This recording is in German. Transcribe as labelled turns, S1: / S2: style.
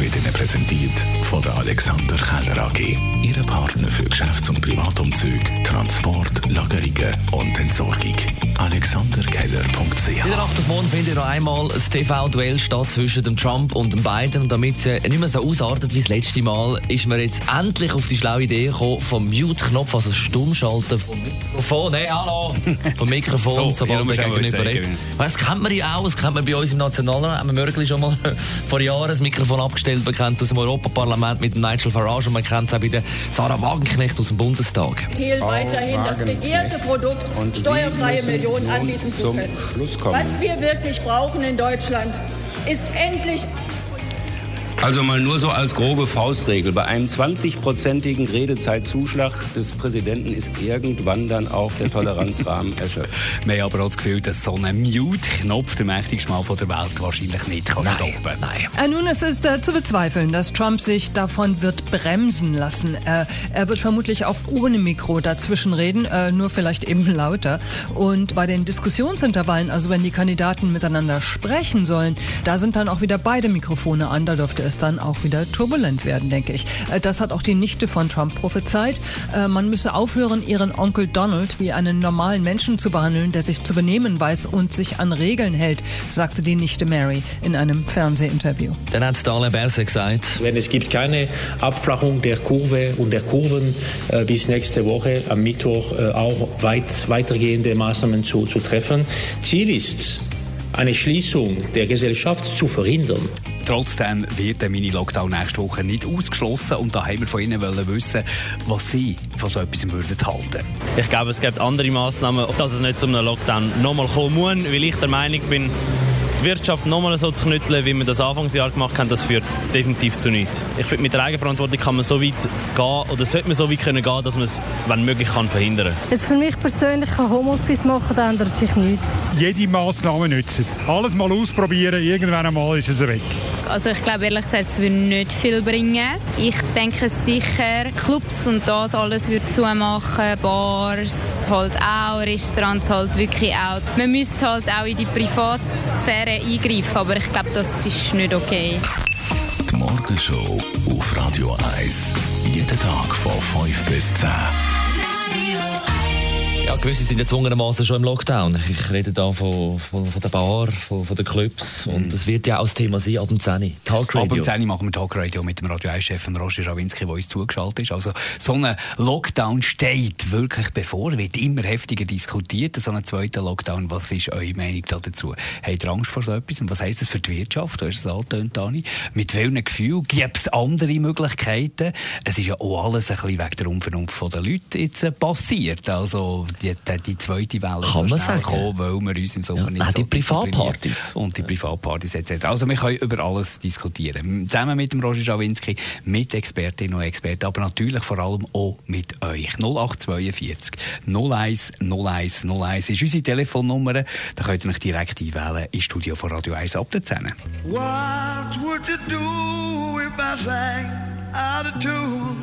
S1: wird Ihnen präsentiert von der Alexander Keller AG. Ihre Partner für Geschäfts- und Privatumzug, Transport, Lagerungen und Entsorgung. AlexanderKeller.ch
S2: In der Nacht auf morgen findet noch einmal ein TV-Duell statt zwischen dem Trump und dem Biden. Und damit es nicht mehr so ausartet wie das letzte Mal, ist man jetzt endlich auf die schlaue Idee gekommen, vom Mute-Knopf, also Stummschalten vom Mikrofon, hey, hallo, vom Mikrofon,
S3: So,
S2: sobald
S3: auch
S2: gegenüber redet. Das kennt man ja auch, das kennt man bei uns im Nationalrat, haben wir schon mal vor Jahren das Mikrofon abgestellt, man kennt es aus dem Europaparlament mit Nigel Farage und man kennt es auch bei der Sarah Wagenknecht aus dem Bundestag.
S4: Ziel weiterhin das begehrte Produkt steuerfreie Millionen anbieten zu können. Was wir wirklich brauchen in Deutschland, ist endlich
S5: Also mal nur so als grobe Faustregel. Bei einem 20-prozentigen Redezeitzuschlag des Präsidenten ist irgendwann dann auch der Toleranzrahmen erschöpft.
S3: Wir haben aber auch das Gefühl, dass so ein Mute-Knopf der mächtigste Mal von der Welt wahrscheinlich nicht kann
S2: Nein,
S3: stoppen
S2: nein.
S6: Äh, Nun, es ist äh, zu bezweifeln, dass Trump sich davon wird bremsen lassen. Äh, er wird vermutlich auch ohne Mikro dazwischen reden, äh, nur vielleicht eben lauter. Und bei den Diskussionsintervallen, also wenn die Kandidaten miteinander sprechen sollen, da sind dann auch wieder beide Mikrofone an. Da dürfte es dann auch wieder turbulent werden, denke ich. Äh, das hat auch die Nichte von Trump prophezeit. Äh, man müsse aufhören, ihren Onkel Donald wie einen normalen Menschen zu behandeln, der sich zu benehmen weiß und sich an Regeln hält, sagte die Nichte Mary in einem Fernsehinterview.
S2: Dann hat Alain Berset gesagt,
S7: Wenn es gibt keine Abflachung der Kurve und der Kurven äh, bis nächste Woche am Mittwoch äh, auch weit, weitergehende Maßnahmen zu, zu treffen. Ziel ist, eine Schließung der Gesellschaft zu verhindern.
S3: Trotzdem wird der Mini-Lockdown nächste Woche nicht ausgeschlossen und da haben wir von Ihnen wollen wissen, was Sie von so etwas würden halten.
S8: Ich glaube, es gibt andere Maßnahmen, dass es nicht zu einem Lockdown nochmal kommen muss, weil ich der Meinung bin, die Wirtschaft nochmal so zu knütteln, wie wir das Anfangsjahr gemacht haben, das führt definitiv zu nichts. Ich finde, mit der Eigenverantwortung kann man so weit gehen, oder sollte man so weit können gehen, dass man es, wenn möglich, kann verhindern
S9: Jetzt für mich persönlich kann Homeoffice machen, da ändert sich nichts.
S10: jede Maßnahme nützen. Alles mal ausprobieren, irgendwann einmal ist es weg.
S11: Also ich glaube ehrlich gesagt, es würde nicht viel bringen. Ich denke sicher, Clubs und das alles würde zumachen, Bars halt auch, Restaurants halt wirklich auch. Man müsste halt auch in die Privatsphäre eingreifen, aber ich glaube, das ist nicht okay.
S1: Die Morgenshow auf Radio 1. Jeden Tag von 5 bis 10.
S2: Gewisse sind gezwungenermaßen schon im Lockdown. Ich rede da von, von, von der Bar, von, von den Clubs. Und das wird ja auch das Thema sein ab dem 10 Uhr. Talk
S3: Ab
S2: Radio.
S3: dem 10 Uhr machen wir Talkradio mit dem Radio 1-Chef Roger Schawinski, der uns zugeschaltet ist. Also, so ein Lockdown steht wirklich bevor, wird immer heftiger diskutiert. So ein zweiter Lockdown, was ist eure Meinung da dazu? Habt ihr Angst vor so etwas? Und was heisst das für die Wirtschaft? Du hast es angetönt, Dani. Mit welchen Gefühlen? Gibt es andere Möglichkeiten? Es ist ja auch alles ein bisschen wegen der Unvernunft der Leute jetzt äh, passiert. Also, die, die, die zweite Welle ist
S2: Kann
S3: so schnell
S2: sagen.
S3: gekommen, weil wir uns im Sommer
S2: Ja,
S3: nicht so
S2: die Privatpartys.
S3: und die Privatpartys etc. Also wir können über alles diskutieren. Zusammen mit dem Roger Schawinski, mit Expertinnen und Experten, aber natürlich vor allem auch mit euch. 0842 01 01 01 ist unsere Telefonnummer. Da könnt ihr euch direkt einwählen ins Studio von Radio 1 ab der 10.
S12: What would you do if I sang out of tune?